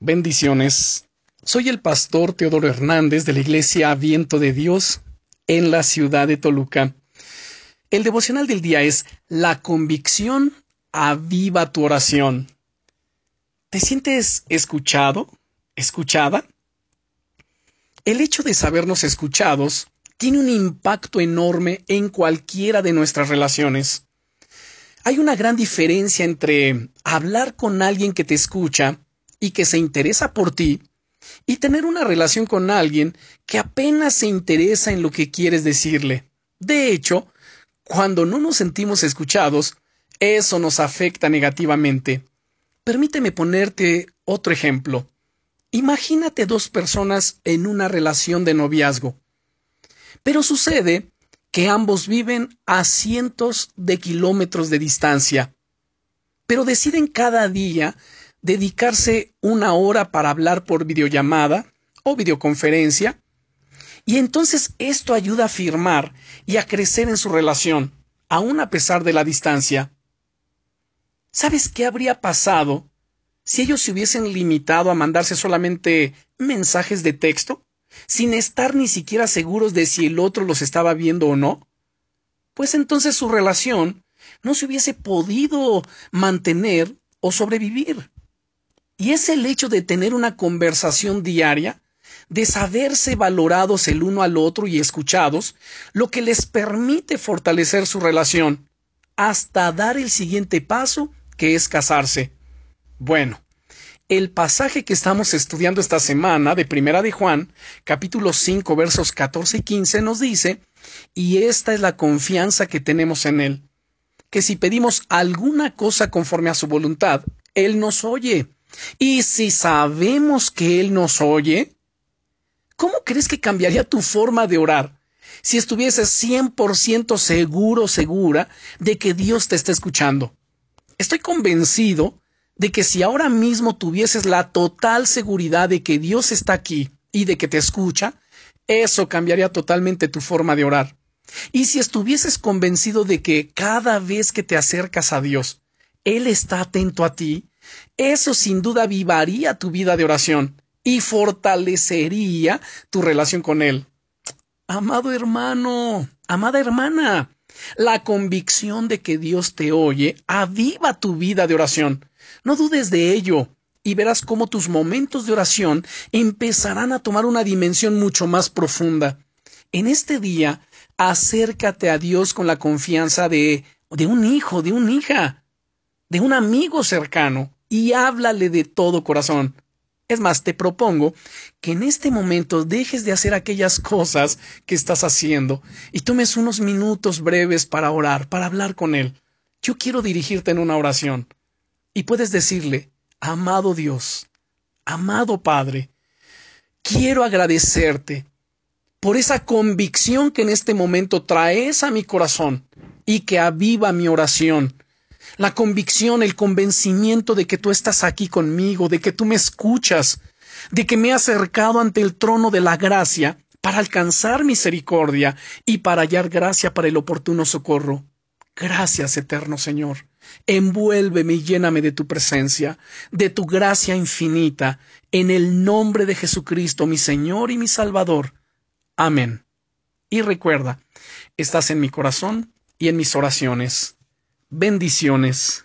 Bendiciones. Soy el pastor Teodoro Hernández de la Iglesia Viento de Dios en la ciudad de Toluca. El devocional del día es La convicción aviva tu oración. ¿Te sientes escuchado? ¿Escuchada? El hecho de sabernos escuchados tiene un impacto enorme en cualquiera de nuestras relaciones. Hay una gran diferencia entre hablar con alguien que te escucha y que se interesa por ti y tener una relación con alguien que apenas se interesa en lo que quieres decirle. De hecho, cuando no nos sentimos escuchados, eso nos afecta negativamente. Permíteme ponerte otro ejemplo. Imagínate dos personas en una relación de noviazgo. Pero sucede que ambos viven a cientos de kilómetros de distancia, pero deciden cada día dedicarse una hora para hablar por videollamada o videoconferencia, y entonces esto ayuda a firmar y a crecer en su relación, aun a pesar de la distancia. ¿Sabes qué habría pasado si ellos se hubiesen limitado a mandarse solamente mensajes de texto, sin estar ni siquiera seguros de si el otro los estaba viendo o no? Pues entonces su relación no se hubiese podido mantener o sobrevivir. Y es el hecho de tener una conversación diaria, de saberse valorados el uno al otro y escuchados, lo que les permite fortalecer su relación, hasta dar el siguiente paso, que es casarse. Bueno, el pasaje que estamos estudiando esta semana de Primera de Juan, capítulo 5, versos 14 y 15, nos dice, y esta es la confianza que tenemos en Él, que si pedimos alguna cosa conforme a su voluntad, Él nos oye. Y si sabemos que Él nos oye, ¿cómo crees que cambiaría tu forma de orar si estuvieses 100% seguro, segura de que Dios te está escuchando? Estoy convencido de que si ahora mismo tuvieses la total seguridad de que Dios está aquí y de que te escucha, eso cambiaría totalmente tu forma de orar. Y si estuvieses convencido de que cada vez que te acercas a Dios, Él está atento a ti, eso sin duda avivaría tu vida de oración y fortalecería tu relación con Él. Amado hermano, amada hermana, la convicción de que Dios te oye aviva tu vida de oración. No dudes de ello y verás cómo tus momentos de oración empezarán a tomar una dimensión mucho más profunda. En este día, acércate a Dios con la confianza de, de un hijo, de una hija, de un amigo cercano y háblale de todo corazón. Es más, te propongo que en este momento dejes de hacer aquellas cosas que estás haciendo y tomes unos minutos breves para orar, para hablar con Él. Yo quiero dirigirte en una oración. Y puedes decirle, amado Dios, amado Padre, quiero agradecerte por esa convicción que en este momento traes a mi corazón y que aviva mi oración la convicción, el convencimiento de que tú estás aquí conmigo, de que tú me escuchas, de que me he acercado ante el trono de la gracia para alcanzar misericordia y para hallar gracia para el oportuno socorro. Gracias, eterno Señor. Envuélveme y lléname de tu presencia, de tu gracia infinita, en el nombre de Jesucristo, mi Señor y mi Salvador. Amén. Y recuerda, estás en mi corazón y en mis oraciones. Bendiciones.